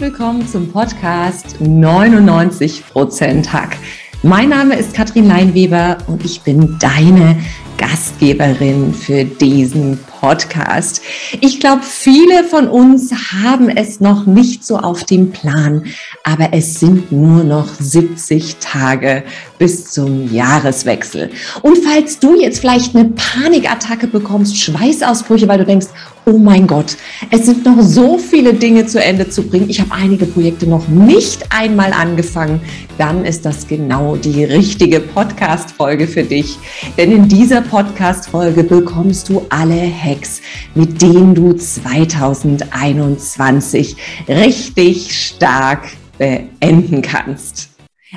willkommen zum Podcast 99% Hack. Mein Name ist Katrin Leinweber und ich bin deine Gastgeberin für diesen Podcast. Ich glaube, viele von uns haben es noch nicht so auf dem Plan, aber es sind nur noch 70 Tage bis zum Jahreswechsel. Und falls du jetzt vielleicht eine Panikattacke bekommst, Schweißausbrüche, weil du denkst, oh mein Gott, es sind noch so viele Dinge zu Ende zu bringen. Ich habe einige Projekte noch nicht einmal angefangen. Dann ist das genau die richtige Podcast-Folge für dich. Denn in dieser Podcast-Folge bekommst du alle Hacks, mit denen du 2021 richtig stark beenden kannst.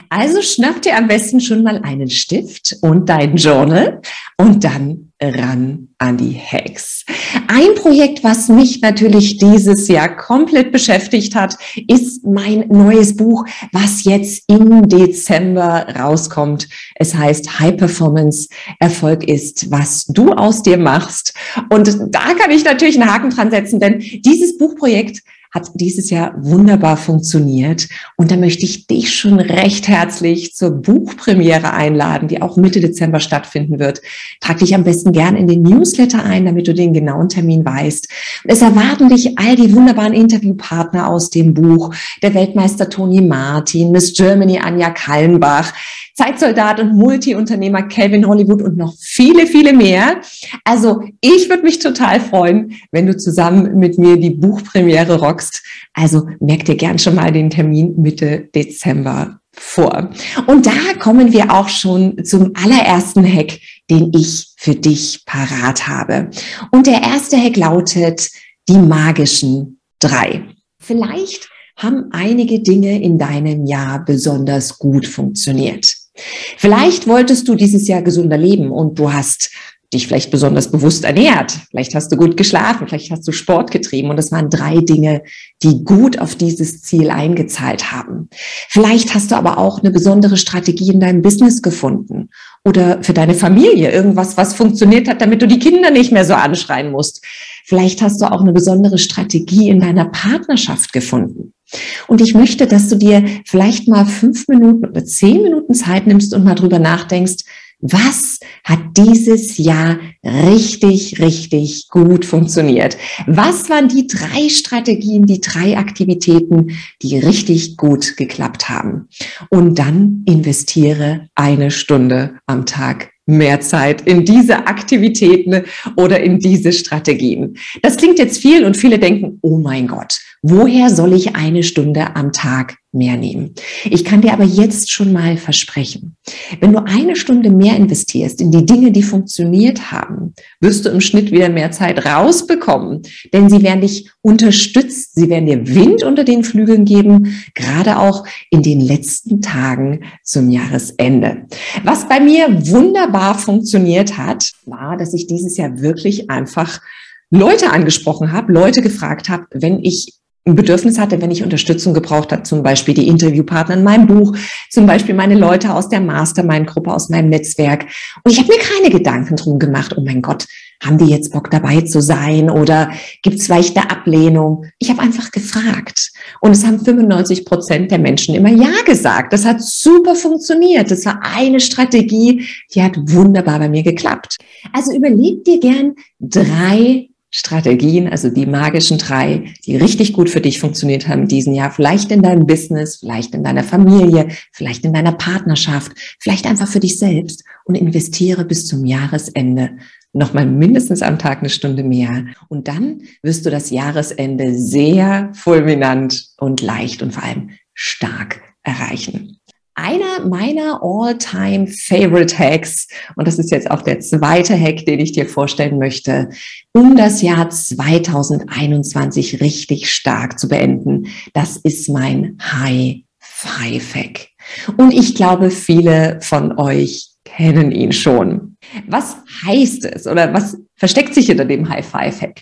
Also schnapp dir am besten schon mal einen Stift und dein Journal und dann ran an die Hacks. Ein Projekt, was mich natürlich dieses Jahr komplett beschäftigt hat, ist mein neues Buch, was jetzt im Dezember rauskommt. Es heißt High Performance Erfolg ist, was du aus dir machst. Und da kann ich natürlich einen Haken dran setzen, denn dieses Buchprojekt hat dieses Jahr wunderbar funktioniert. Und da möchte ich dich schon recht herzlich zur Buchpremiere einladen, die auch Mitte Dezember stattfinden wird. Trag dich am besten gern in den Newsletter ein, damit du den genauen Termin weißt. Es erwarten dich all die wunderbaren Interviewpartner aus dem Buch. Der Weltmeister Toni Martin, Miss Germany Anja Kallenbach, Zeitsoldat und Multiunternehmer Calvin Hollywood und noch viele, viele mehr. Also ich würde mich total freuen, wenn du zusammen mit mir die Buchpremiere rockst. Also merk dir gern schon mal den Termin Mitte Dezember vor. Und da kommen wir auch schon zum allerersten Hack, den ich für dich parat habe. Und der erste Hack lautet die magischen drei. Vielleicht haben einige Dinge in deinem Jahr besonders gut funktioniert. Vielleicht wolltest du dieses Jahr gesunder leben und du hast dich vielleicht besonders bewusst ernährt. Vielleicht hast du gut geschlafen, vielleicht hast du Sport getrieben und das waren drei Dinge, die gut auf dieses Ziel eingezahlt haben. Vielleicht hast du aber auch eine besondere Strategie in deinem Business gefunden oder für deine Familie irgendwas, was funktioniert hat, damit du die Kinder nicht mehr so anschreien musst. Vielleicht hast du auch eine besondere Strategie in deiner Partnerschaft gefunden. Und ich möchte, dass du dir vielleicht mal fünf Minuten oder zehn Minuten Zeit nimmst und mal drüber nachdenkst, was hat dieses Jahr richtig, richtig gut funktioniert? Was waren die drei Strategien, die drei Aktivitäten, die richtig gut geklappt haben? Und dann investiere eine Stunde am Tag mehr Zeit in diese Aktivitäten oder in diese Strategien. Das klingt jetzt viel und viele denken, oh mein Gott, woher soll ich eine Stunde am Tag mehr nehmen? Ich kann dir aber jetzt schon mal versprechen, wenn du eine Stunde mehr investierst in die Dinge, die funktioniert haben, wirst du im Schnitt wieder mehr Zeit rausbekommen, denn sie werden dich unterstützt, sie werden dir Wind unter den Flügeln geben, gerade auch in den letzten Tagen zum Jahresende. Was bei mir wunderbar funktioniert hat, war, dass ich dieses Jahr wirklich einfach Leute angesprochen habe, Leute gefragt habe, wenn ich ein Bedürfnis hatte, wenn ich Unterstützung gebraucht habe, zum Beispiel die Interviewpartner in meinem Buch, zum Beispiel meine Leute aus der Mastermind-Gruppe, aus meinem Netzwerk. Und ich habe mir keine Gedanken drum gemacht, oh mein Gott, haben die jetzt Bock dabei zu sein oder gibt es vielleicht eine Ablehnung? Ich habe einfach gefragt. Und es haben 95 Prozent der Menschen immer Ja gesagt. Das hat super funktioniert. Das war eine Strategie, die hat wunderbar bei mir geklappt. Also überleg dir gern drei Strategien, also die magischen drei, die richtig gut für dich funktioniert haben in diesem Jahr, vielleicht in deinem Business, vielleicht in deiner Familie, vielleicht in deiner Partnerschaft, vielleicht einfach für dich selbst und investiere bis zum Jahresende nochmal mindestens am Tag eine Stunde mehr. Und dann wirst du das Jahresende sehr fulminant und leicht und vor allem stark erreichen. Einer meiner all-time favorite Hacks, und das ist jetzt auch der zweite Hack, den ich dir vorstellen möchte, um das Jahr 2021 richtig stark zu beenden. Das ist mein High Five Hack. Und ich glaube, viele von euch kennen ihn schon. Was heißt es oder was versteckt sich hinter dem High Five Hack?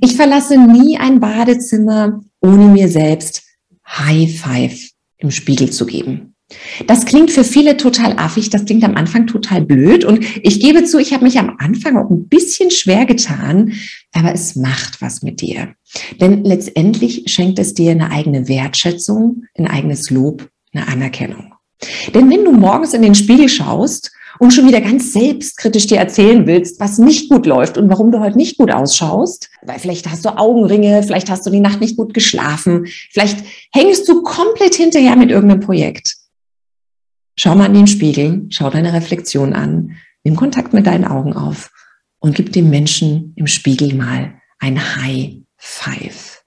Ich verlasse nie ein Badezimmer, ohne mir selbst High Five im Spiegel zu geben. Das klingt für viele total affig, das klingt am Anfang total blöd und ich gebe zu, ich habe mich am Anfang auch ein bisschen schwer getan, aber es macht was mit dir. Denn letztendlich schenkt es dir eine eigene Wertschätzung, ein eigenes Lob, eine Anerkennung. Denn wenn du morgens in den Spiegel schaust und schon wieder ganz selbstkritisch dir erzählen willst, was nicht gut läuft und warum du heute nicht gut ausschaust, weil vielleicht hast du Augenringe, vielleicht hast du die Nacht nicht gut geschlafen, vielleicht hängst du komplett hinterher mit irgendeinem Projekt Schau mal in den Spiegel, schau deine Reflexion an, nimm Kontakt mit deinen Augen auf und gib dem Menschen im Spiegel mal ein High Five.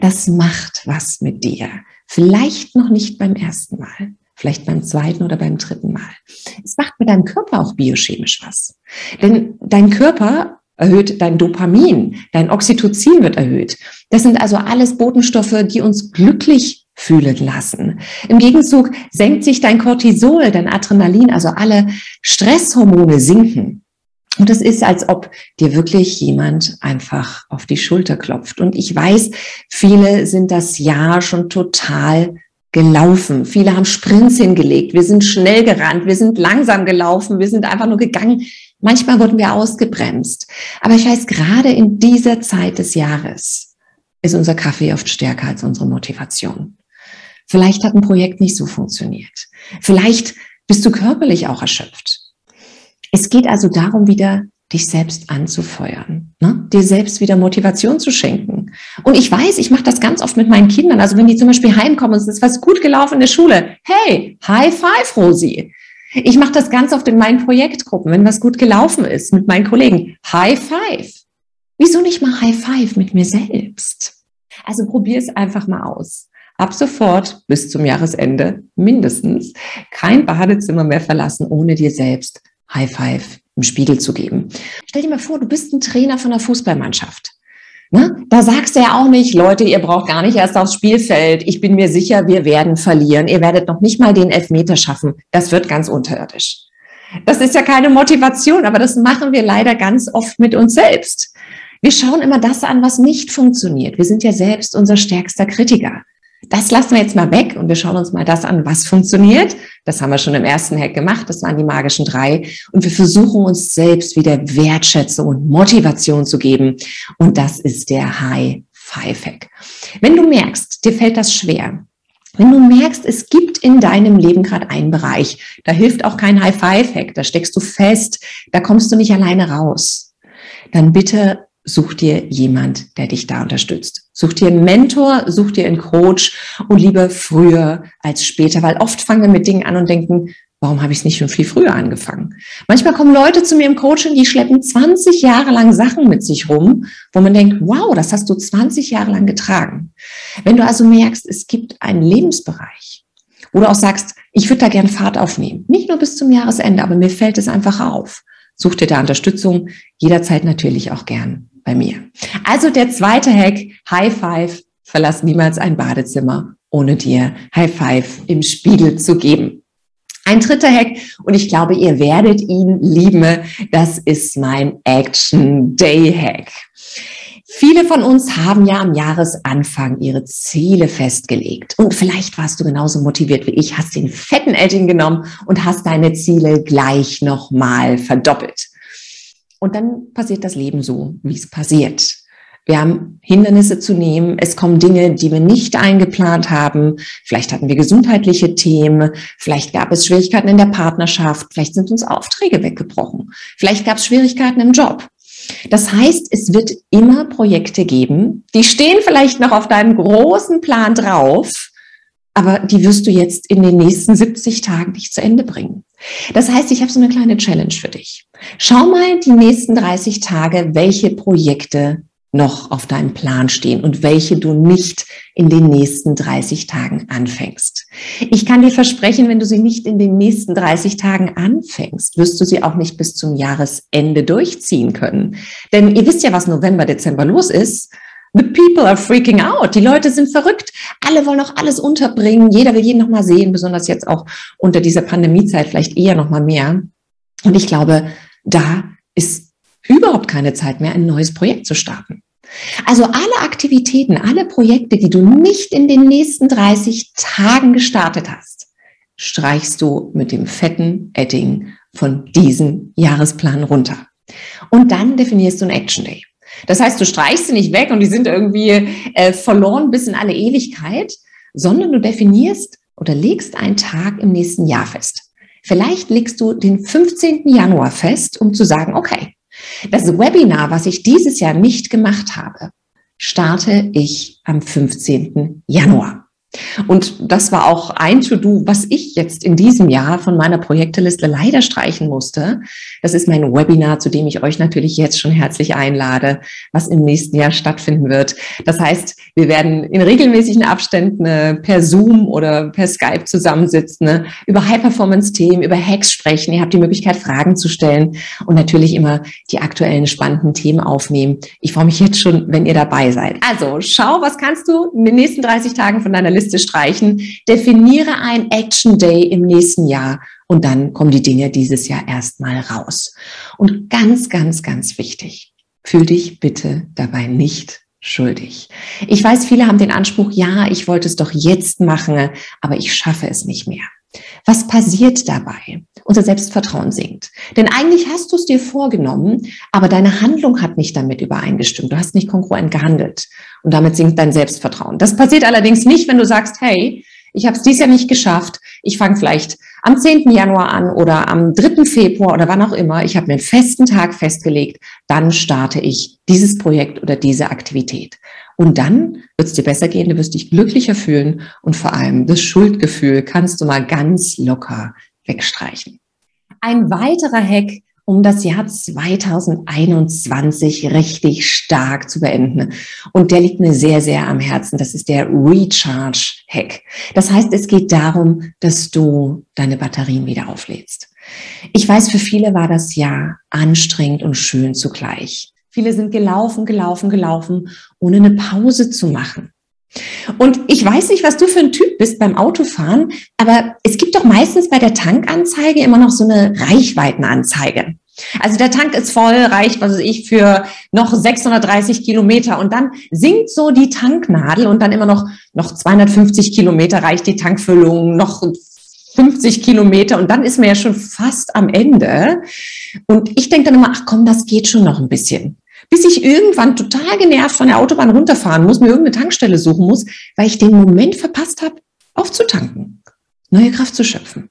Das macht was mit dir. Vielleicht noch nicht beim ersten Mal, vielleicht beim zweiten oder beim dritten Mal. Es macht mit deinem Körper auch biochemisch was. Denn dein Körper erhöht dein Dopamin, dein Oxytocin wird erhöht. Das sind also alles Botenstoffe, die uns glücklich fühlen lassen. Im Gegenzug senkt sich dein Cortisol, dein Adrenalin, also alle Stresshormone sinken. Und es ist, als ob dir wirklich jemand einfach auf die Schulter klopft. Und ich weiß, viele sind das Jahr schon total gelaufen. Viele haben Sprints hingelegt. Wir sind schnell gerannt. Wir sind langsam gelaufen. Wir sind einfach nur gegangen. Manchmal wurden wir ausgebremst. Aber ich weiß, gerade in dieser Zeit des Jahres ist unser Kaffee oft stärker als unsere Motivation. Vielleicht hat ein Projekt nicht so funktioniert. Vielleicht bist du körperlich auch erschöpft. Es geht also darum, wieder dich selbst anzufeuern, ne? dir selbst wieder Motivation zu schenken. Und ich weiß, ich mache das ganz oft mit meinen Kindern. Also wenn die zum Beispiel heimkommen und es ist was gut gelaufen in der Schule, hey, High Five, Rosi. Ich mache das ganz oft in meinen Projektgruppen, wenn was gut gelaufen ist mit meinen Kollegen. High Five. Wieso nicht mal High Five mit mir selbst? Also probier es einfach mal aus ab sofort bis zum Jahresende mindestens kein Badezimmer mehr verlassen, ohne dir selbst High Five im Spiegel zu geben. Stell dir mal vor, du bist ein Trainer von einer Fußballmannschaft. Ne? Da sagst du ja auch nicht, Leute, ihr braucht gar nicht erst aufs Spielfeld. Ich bin mir sicher, wir werden verlieren. Ihr werdet noch nicht mal den Elfmeter schaffen. Das wird ganz unterirdisch. Das ist ja keine Motivation, aber das machen wir leider ganz oft mit uns selbst. Wir schauen immer das an, was nicht funktioniert. Wir sind ja selbst unser stärkster Kritiker. Das lassen wir jetzt mal weg und wir schauen uns mal das an, was funktioniert. Das haben wir schon im ersten Hack gemacht. Das waren die magischen drei. Und wir versuchen uns selbst wieder Wertschätzung und Motivation zu geben. Und das ist der High Five Hack. Wenn du merkst, dir fällt das schwer, wenn du merkst, es gibt in deinem Leben gerade einen Bereich, da hilft auch kein High Five Hack, da steckst du fest, da kommst du nicht alleine raus, dann bitte such dir jemand, der dich da unterstützt. Such dir einen Mentor, such dir einen Coach und lieber früher als später, weil oft fangen wir mit Dingen an und denken, warum habe ich es nicht schon viel früher angefangen? Manchmal kommen Leute zu mir im Coaching, die schleppen 20 Jahre lang Sachen mit sich rum, wo man denkt, wow, das hast du 20 Jahre lang getragen. Wenn du also merkst, es gibt einen Lebensbereich, wo du auch sagst, ich würde da gern Fahrt aufnehmen, nicht nur bis zum Jahresende, aber mir fällt es einfach auf. Such dir da Unterstützung, jederzeit natürlich auch gern bei mir. Also der zweite Hack, High Five, verlass niemals ein Badezimmer, ohne dir High Five im Spiegel zu geben. Ein dritter Hack, und ich glaube, ihr werdet ihn lieben, das ist mein Action Day Hack. Viele von uns haben ja am Jahresanfang ihre Ziele festgelegt. Und vielleicht warst du genauso motiviert wie ich, hast den fetten Edging genommen und hast deine Ziele gleich nochmal verdoppelt. Und dann passiert das Leben so, wie es passiert. Wir haben Hindernisse zu nehmen. Es kommen Dinge, die wir nicht eingeplant haben. Vielleicht hatten wir gesundheitliche Themen. Vielleicht gab es Schwierigkeiten in der Partnerschaft. Vielleicht sind uns Aufträge weggebrochen. Vielleicht gab es Schwierigkeiten im Job. Das heißt, es wird immer Projekte geben, die stehen vielleicht noch auf deinem großen Plan drauf, aber die wirst du jetzt in den nächsten 70 Tagen nicht zu Ende bringen. Das heißt, ich habe so eine kleine Challenge für dich. Schau mal die nächsten 30 Tage, welche Projekte noch auf deinem Plan stehen und welche du nicht in den nächsten 30 Tagen anfängst. Ich kann dir versprechen, wenn du sie nicht in den nächsten 30 Tagen anfängst, wirst du sie auch nicht bis zum Jahresende durchziehen können. Denn ihr wisst ja, was November, Dezember los ist. The people are freaking out. Die Leute sind verrückt. Alle wollen auch alles unterbringen. Jeder will jeden noch mal sehen, besonders jetzt auch unter dieser Pandemiezeit vielleicht eher noch mal mehr. Und ich glaube, da ist überhaupt keine Zeit mehr, ein neues Projekt zu starten. Also alle Aktivitäten, alle Projekte, die du nicht in den nächsten 30 Tagen gestartet hast, streichst du mit dem fetten Edding von diesem Jahresplan runter. Und dann definierst du ein Action Day. Das heißt, du streichst sie nicht weg und die sind irgendwie äh, verloren bis in alle Ewigkeit, sondern du definierst oder legst einen Tag im nächsten Jahr fest. Vielleicht legst du den 15. Januar fest, um zu sagen, okay, das Webinar, was ich dieses Jahr nicht gemacht habe, starte ich am 15. Januar. Und das war auch ein To-Do, was ich jetzt in diesem Jahr von meiner Projekteliste leider streichen musste. Das ist mein Webinar, zu dem ich euch natürlich jetzt schon herzlich einlade, was im nächsten Jahr stattfinden wird. Das heißt, wir werden in regelmäßigen Abständen äh, per Zoom oder per Skype zusammensitzen, ne, über High-Performance-Themen, über Hacks sprechen. Ihr habt die Möglichkeit, Fragen zu stellen und natürlich immer die aktuellen spannenden Themen aufnehmen. Ich freue mich jetzt schon, wenn ihr dabei seid. Also schau, was kannst du in den nächsten 30 Tagen von deiner Liste streichen. Definiere ein Action Day im nächsten Jahr und dann kommen die Dinge dieses Jahr erstmal raus. Und ganz, ganz, ganz wichtig, fühl dich bitte dabei nicht schuldig. Ich weiß, viele haben den Anspruch, ja, ich wollte es doch jetzt machen, aber ich schaffe es nicht mehr. Was passiert dabei? Unser Selbstvertrauen sinkt. Denn eigentlich hast du es dir vorgenommen, aber deine Handlung hat nicht damit übereingestimmt. Du hast nicht kongruent gehandelt und damit sinkt dein Selbstvertrauen. Das passiert allerdings nicht, wenn du sagst, hey, ich habe es dies Jahr nicht geschafft. Ich fange vielleicht am 10. Januar an oder am 3. Februar oder wann auch immer. Ich habe mir einen festen Tag festgelegt. Dann starte ich dieses Projekt oder diese Aktivität. Und dann wird es dir besser gehen, du wirst dich glücklicher fühlen und vor allem das Schuldgefühl kannst du mal ganz locker wegstreichen. Ein weiterer Hack, um das Jahr 2021 richtig stark zu beenden. Und der liegt mir sehr, sehr am Herzen. Das ist der Recharge Hack. Das heißt, es geht darum, dass du deine Batterien wieder auflädst. Ich weiß, für viele war das Jahr anstrengend und schön zugleich. Viele sind gelaufen, gelaufen, gelaufen, ohne eine Pause zu machen. Und ich weiß nicht, was du für ein Typ bist beim Autofahren, aber es gibt doch meistens bei der Tankanzeige immer noch so eine Reichweitenanzeige. Also der Tank ist voll, reicht, was weiß ich, für noch 630 Kilometer und dann sinkt so die Tanknadel und dann immer noch, noch 250 Kilometer reicht die Tankfüllung, noch 50 Kilometer und dann ist man ja schon fast am Ende. Und ich denke dann immer, ach komm, das geht schon noch ein bisschen bis ich irgendwann total genervt von der Autobahn runterfahren muss, mir irgendeine Tankstelle suchen muss, weil ich den Moment verpasst habe, aufzutanken, neue Kraft zu schöpfen.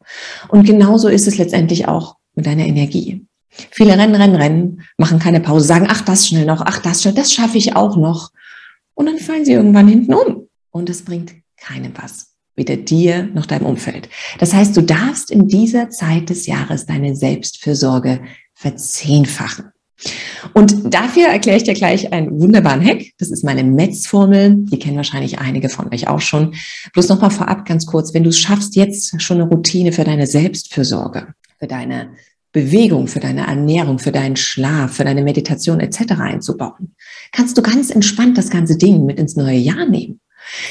Und genauso ist es letztendlich auch mit deiner Energie. Viele rennen, rennen, rennen, machen keine Pause, sagen, ach, das schnell noch, ach, das schnell, das schaffe ich auch noch. Und dann fallen sie irgendwann hinten um. Und es bringt keinem was. Weder dir noch deinem Umfeld. Das heißt, du darfst in dieser Zeit des Jahres deine Selbstfürsorge verzehnfachen. Und dafür erkläre ich dir gleich einen wunderbaren Hack. Das ist meine Metz-Formel. Die kennen wahrscheinlich einige von euch auch schon. Bloß nochmal vorab ganz kurz, wenn du es schaffst, jetzt schon eine Routine für deine Selbstfürsorge, für deine Bewegung, für deine Ernährung, für deinen Schlaf, für deine Meditation etc. einzubauen, kannst du ganz entspannt das ganze Ding mit ins neue Jahr nehmen.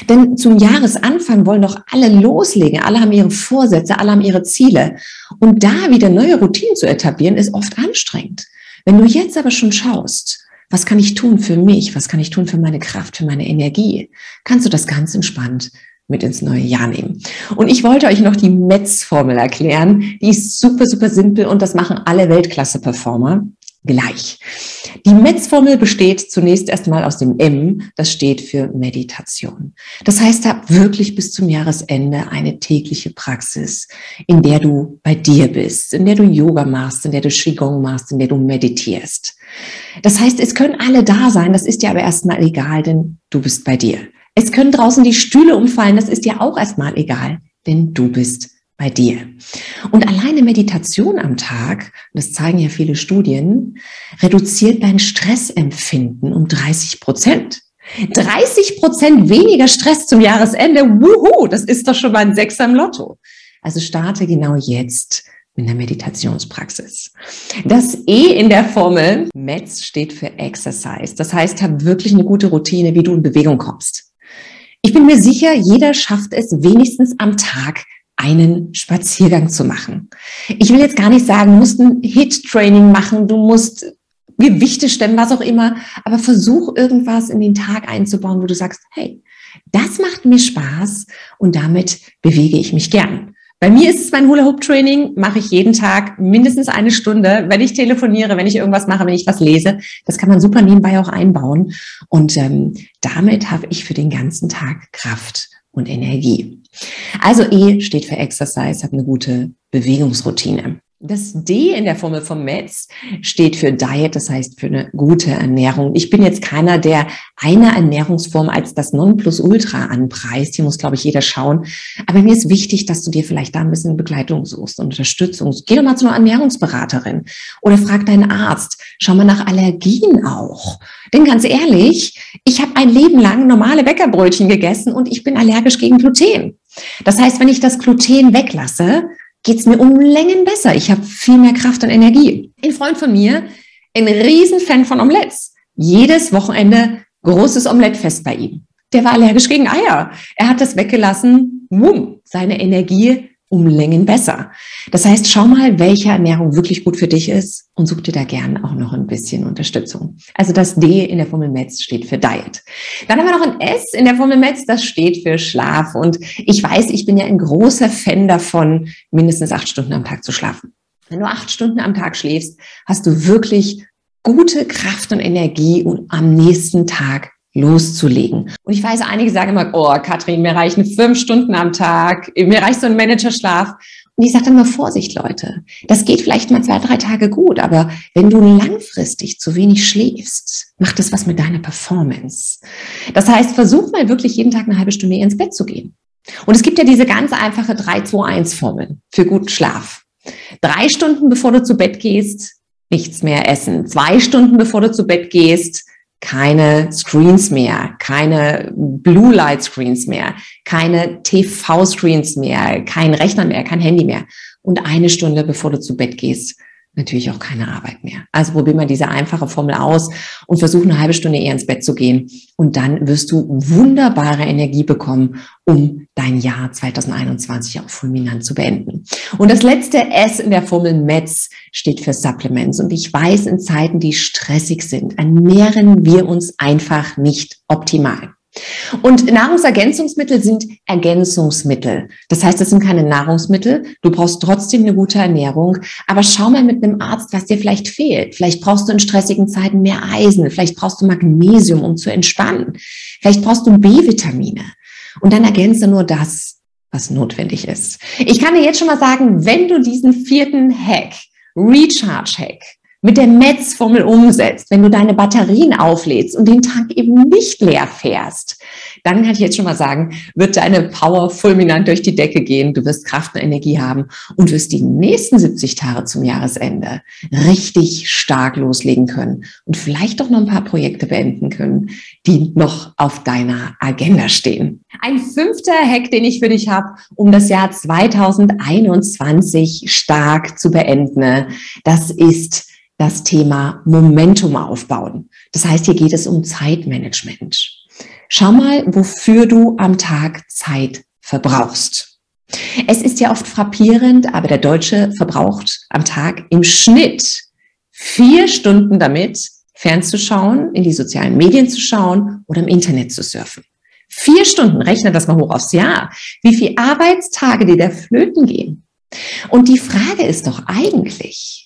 Denn zum Jahresanfang wollen doch alle loslegen. Alle haben ihre Vorsätze, alle haben ihre Ziele. Und da wieder neue Routinen zu etablieren, ist oft anstrengend. Wenn du jetzt aber schon schaust, was kann ich tun für mich? Was kann ich tun für meine Kraft, für meine Energie? Kannst du das ganz entspannt mit ins neue Jahr nehmen. Und ich wollte euch noch die Metz-Formel erklären. Die ist super, super simpel und das machen alle Weltklasse-Performer gleich. Die Metz-Formel besteht zunächst erstmal aus dem M, das steht für Meditation. Das heißt, hab wirklich bis zum Jahresende eine tägliche Praxis, in der du bei dir bist, in der du Yoga machst, in der du Qigong machst, in der du meditierst. Das heißt, es können alle da sein, das ist dir aber erstmal egal, denn du bist bei dir. Es können draußen die Stühle umfallen, das ist dir auch erstmal egal, denn du bist bei dir. Und alleine Meditation am Tag, das zeigen ja viele Studien, reduziert dein Stressempfinden um 30 Prozent. 30 Prozent weniger Stress zum Jahresende. Wuhu, das ist doch schon mal ein Sechser im Lotto. Also starte genau jetzt mit einer Meditationspraxis. Das E in der Formel METS steht für Exercise. Das heißt, hab wirklich eine gute Routine, wie du in Bewegung kommst. Ich bin mir sicher, jeder schafft es wenigstens am Tag einen Spaziergang zu machen. Ich will jetzt gar nicht sagen, du musst ein Hit-Training machen, du musst Gewichte stemmen, was auch immer, aber versuch irgendwas in den Tag einzubauen, wo du sagst, hey, das macht mir Spaß und damit bewege ich mich gern. Bei mir ist es mein Hula Hoop Training, mache ich jeden Tag mindestens eine Stunde, wenn ich telefoniere, wenn ich irgendwas mache, wenn ich was lese. Das kann man super nebenbei auch einbauen. Und ähm, damit habe ich für den ganzen Tag Kraft und Energie. Also E steht für Exercise, habe eine gute Bewegungsroutine. Das D in der Formel vom Metz steht für Diet, das heißt für eine gute Ernährung. Ich bin jetzt keiner, der eine Ernährungsform als das Nonplusultra anpreist. Hier muss, glaube ich, jeder schauen. Aber mir ist wichtig, dass du dir vielleicht da ein bisschen Begleitung suchst und Unterstützung. Geh doch mal zu einer Ernährungsberaterin oder frag deinen Arzt. Schau mal nach Allergien auch. Denn ganz ehrlich, ich habe ein Leben lang normale Bäckerbrötchen gegessen und ich bin allergisch gegen Gluten. Das heißt, wenn ich das Gluten weglasse, geht es mir um Längen besser. Ich habe viel mehr Kraft und Energie. Ein Freund von mir, ein Riesenfan von Omelettes. Jedes Wochenende großes Omelettfest bei ihm. Der war allergisch gegen Eier. Er hat das weggelassen. Wumm, seine Energie um Längen besser. Das heißt, schau mal, welche Ernährung wirklich gut für dich ist und such dir da gern auch noch ein bisschen Unterstützung. Also das D in der Formel METS steht für Diet. Dann haben wir noch ein S in der Formel METS, das steht für Schlaf. Und ich weiß, ich bin ja ein großer Fan davon, mindestens acht Stunden am Tag zu schlafen. Wenn du acht Stunden am Tag schläfst, hast du wirklich gute Kraft und Energie, um am nächsten Tag loszulegen. Und ich weiß, einige sagen immer, oh, Katrin, mir reichen fünf Stunden am Tag, mir reicht so ein Managerschlaf. Und ich sage dann mal Vorsicht, Leute. Das geht vielleicht mal zwei, drei Tage gut, aber wenn du langfristig zu wenig schläfst, macht das was mit deiner Performance. Das heißt, versuch mal wirklich jeden Tag eine halbe Stunde ins Bett zu gehen. Und es gibt ja diese ganz einfache 3-2-1-Formel für guten Schlaf. Drei Stunden bevor du zu Bett gehst, nichts mehr essen. Zwei Stunden bevor du zu Bett gehst, keine Screens mehr, keine Blue Light Screens mehr, keine TV-Screens mehr, kein Rechner mehr, kein Handy mehr. Und eine Stunde bevor du zu Bett gehst, natürlich auch keine Arbeit mehr. Also probier mal diese einfache Formel aus und versuch eine halbe Stunde eher ins Bett zu gehen. Und dann wirst du wunderbare Energie bekommen, um dein Jahr 2021 auch fulminant zu beenden. Und das letzte S in der Formel METS steht für Supplements. Und ich weiß, in Zeiten, die stressig sind, ernähren wir uns einfach nicht optimal. Und Nahrungsergänzungsmittel sind Ergänzungsmittel. Das heißt, es sind keine Nahrungsmittel. Du brauchst trotzdem eine gute Ernährung. Aber schau mal mit einem Arzt, was dir vielleicht fehlt. Vielleicht brauchst du in stressigen Zeiten mehr Eisen. Vielleicht brauchst du Magnesium, um zu entspannen. Vielleicht brauchst du B-Vitamine. Und dann ergänze nur das, was notwendig ist. Ich kann dir jetzt schon mal sagen, wenn du diesen vierten Hack, Recharge Hack, mit der Metz-Formel umsetzt, wenn du deine Batterien auflädst und den Tank eben nicht leer fährst, dann kann ich jetzt schon mal sagen, wird deine Power fulminant durch die Decke gehen. Du wirst Kraft und Energie haben und wirst die nächsten 70 Tage zum Jahresende richtig stark loslegen können und vielleicht auch noch ein paar Projekte beenden können, die noch auf deiner Agenda stehen. Ein fünfter Hack, den ich für dich habe, um das Jahr 2021 stark zu beenden, das ist das Thema Momentum aufbauen. Das heißt, hier geht es um Zeitmanagement. Schau mal, wofür du am Tag Zeit verbrauchst. Es ist ja oft frappierend, aber der Deutsche verbraucht am Tag im Schnitt vier Stunden damit, fernzuschauen, in die sozialen Medien zu schauen oder im Internet zu surfen. Vier Stunden, rechne das mal hoch aufs Jahr. Wie viele Arbeitstage dir da flöten gehen? Und die Frage ist doch eigentlich,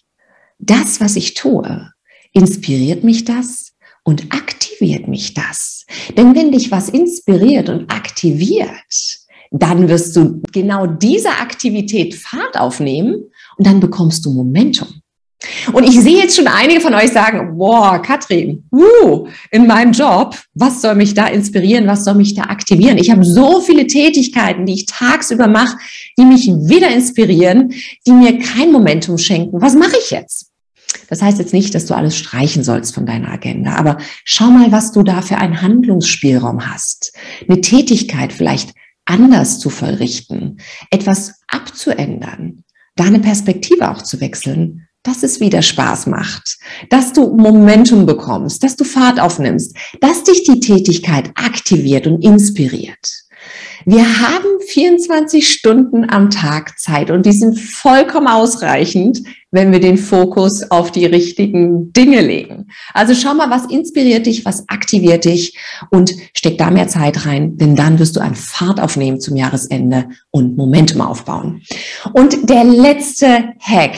das, was ich tue, inspiriert mich das und aktiviert mich das. Denn wenn dich was inspiriert und aktiviert, dann wirst du genau dieser Aktivität Fahrt aufnehmen und dann bekommst du Momentum. Und ich sehe jetzt schon einige von euch sagen, boah, Katrin, uh, in meinem Job, was soll mich da inspirieren, was soll mich da aktivieren? Ich habe so viele Tätigkeiten, die ich tagsüber mache, die mich wieder inspirieren, die mir kein Momentum schenken. Was mache ich jetzt? Das heißt jetzt nicht, dass du alles streichen sollst von deiner Agenda, aber schau mal, was du da für einen Handlungsspielraum hast. Eine Tätigkeit vielleicht anders zu vollrichten, etwas abzuändern, da eine Perspektive auch zu wechseln dass es wieder Spaß macht, dass du Momentum bekommst, dass du Fahrt aufnimmst, dass dich die Tätigkeit aktiviert und inspiriert. Wir haben 24 Stunden am Tag Zeit und die sind vollkommen ausreichend, wenn wir den Fokus auf die richtigen Dinge legen. Also schau mal, was inspiriert dich, was aktiviert dich und steck da mehr Zeit rein, denn dann wirst du an Fahrt aufnehmen zum Jahresende und Momentum aufbauen. Und der letzte Hack,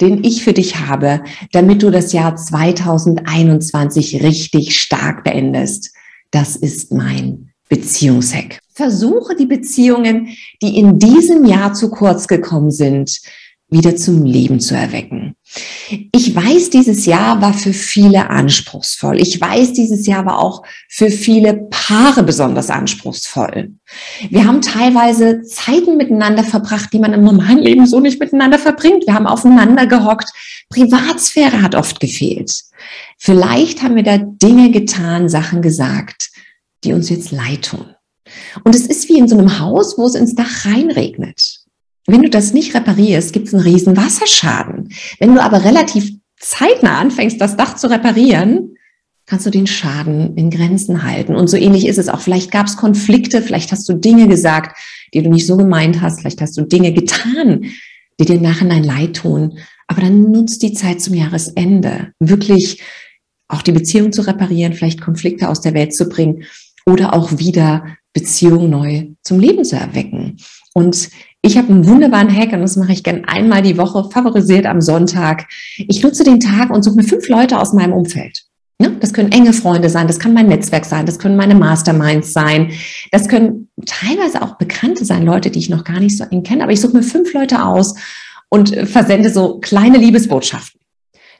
den ich für dich habe, damit du das Jahr 2021 richtig stark beendest. Das ist mein Beziehungshack. Versuche die Beziehungen, die in diesem Jahr zu kurz gekommen sind, wieder zum Leben zu erwecken. Ich weiß, dieses Jahr war für viele anspruchsvoll. Ich weiß, dieses Jahr war auch für viele Paare besonders anspruchsvoll. Wir haben teilweise Zeiten miteinander verbracht, die man im normalen Leben so nicht miteinander verbringt. Wir haben aufeinander gehockt. Privatsphäre hat oft gefehlt. Vielleicht haben wir da Dinge getan, Sachen gesagt, die uns jetzt leid tun. Und es ist wie in so einem Haus, wo es ins Dach reinregnet. Wenn du das nicht reparierst, gibt es einen riesen Wasserschaden. Wenn du aber relativ zeitnah anfängst, das Dach zu reparieren, kannst du den Schaden in Grenzen halten. Und so ähnlich ist es auch. Vielleicht gab es Konflikte, vielleicht hast du Dinge gesagt, die du nicht so gemeint hast, vielleicht hast du Dinge getan, die dir im Nachhinein leid tun. Aber dann nutzt die Zeit zum Jahresende, wirklich auch die Beziehung zu reparieren, vielleicht Konflikte aus der Welt zu bringen oder auch wieder Beziehung neu zum Leben zu erwecken. Und ich habe einen wunderbaren Hack und das mache ich gern einmal die Woche, favorisiert am Sonntag. Ich nutze den Tag und suche mir fünf Leute aus meinem Umfeld. Ja, das können enge Freunde sein, das kann mein Netzwerk sein, das können meine Masterminds sein, das können teilweise auch Bekannte sein, Leute, die ich noch gar nicht so eng kenne, aber ich suche mir fünf Leute aus und versende so kleine Liebesbotschaften.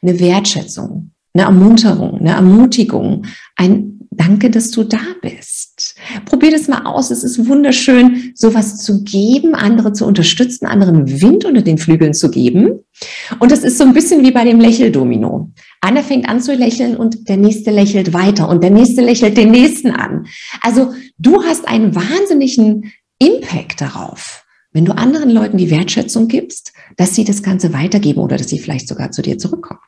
Eine Wertschätzung, eine Ermunterung, eine Ermutigung, ein Danke, dass du da bist. Probier das mal aus. Es ist wunderschön, sowas zu geben, andere zu unterstützen, anderen Wind unter den Flügeln zu geben. Und das ist so ein bisschen wie bei dem Lächeldomino. Einer fängt an zu lächeln und der nächste lächelt weiter und der nächste lächelt den nächsten an. Also du hast einen wahnsinnigen Impact darauf, wenn du anderen Leuten die Wertschätzung gibst, dass sie das Ganze weitergeben oder dass sie vielleicht sogar zu dir zurückkommt.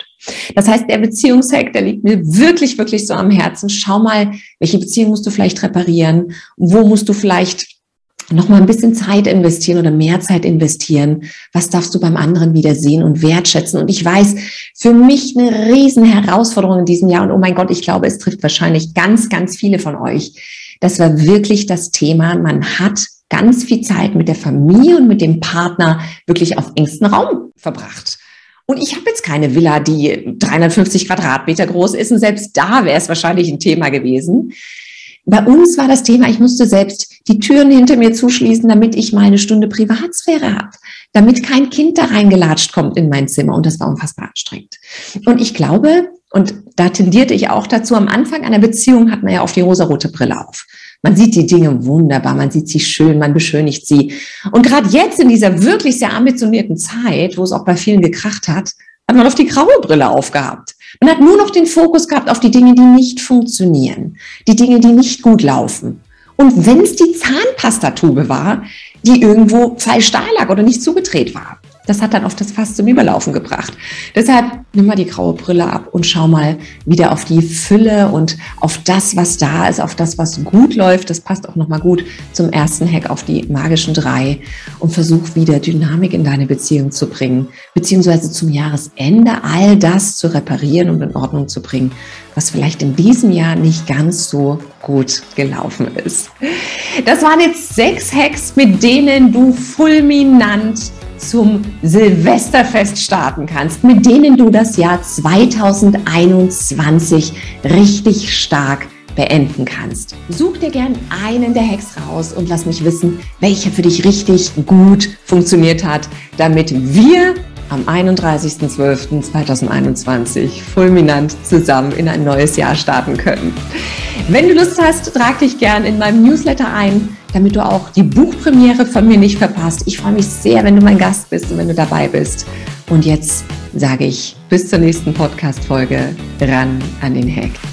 Das heißt, der Beziehungshack, der liegt mir wirklich, wirklich so am Herzen. Schau mal, welche Beziehung musst du vielleicht reparieren? Wo musst du vielleicht noch mal ein bisschen Zeit investieren oder mehr Zeit investieren? Was darfst du beim anderen wieder sehen und wertschätzen? Und ich weiß, für mich eine riesen Herausforderung in diesem Jahr. Und oh mein Gott, ich glaube, es trifft wahrscheinlich ganz, ganz viele von euch. Das war wirklich das Thema. Man hat ganz viel Zeit mit der Familie und mit dem Partner wirklich auf engstem Raum verbracht. Und ich habe jetzt keine Villa, die 350 Quadratmeter groß ist. Und selbst da wäre es wahrscheinlich ein Thema gewesen. Bei uns war das Thema, ich musste selbst die Türen hinter mir zuschließen, damit ich meine Stunde Privatsphäre habe, damit kein Kind da reingelatscht kommt in mein Zimmer. Und das war unfassbar anstrengend. Und ich glaube, und da tendierte ich auch dazu, am Anfang einer Beziehung hat man ja auf die rosarote Brille auf. Man sieht die Dinge wunderbar, man sieht sie schön, man beschönigt sie. Und gerade jetzt in dieser wirklich sehr ambitionierten Zeit, wo es auch bei vielen gekracht hat, hat man auf die graue Brille aufgehabt. Man hat nur noch den Fokus gehabt auf die Dinge, die nicht funktionieren, die Dinge, die nicht gut laufen. Und wenn es die Zahnpastatube war, die irgendwo falsch da lag oder nicht zugedreht war das hat dann oft das Fass zum Überlaufen gebracht. Deshalb nimm mal die graue Brille ab und schau mal wieder auf die Fülle und auf das, was da ist, auf das, was gut läuft. Das passt auch nochmal gut zum ersten Hack auf die magischen drei und versuch wieder Dynamik in deine Beziehung zu bringen, beziehungsweise zum Jahresende all das zu reparieren und in Ordnung zu bringen, was vielleicht in diesem Jahr nicht ganz so gut gelaufen ist. Das waren jetzt sechs Hacks, mit denen du fulminant zum Silvesterfest starten kannst, mit denen du das Jahr 2021 richtig stark beenden kannst. Such dir gern einen der Hacks raus und lass mich wissen, welcher für dich richtig gut funktioniert hat, damit wir am 31.12.2021 fulminant zusammen in ein neues Jahr starten können. Wenn du Lust hast, trag dich gern in meinem Newsletter ein, damit du auch die Buchpremiere von mir nicht verpasst. Ich freue mich sehr, wenn du mein Gast bist und wenn du dabei bist. Und jetzt sage ich bis zur nächsten Podcast-Folge ran an den Hack.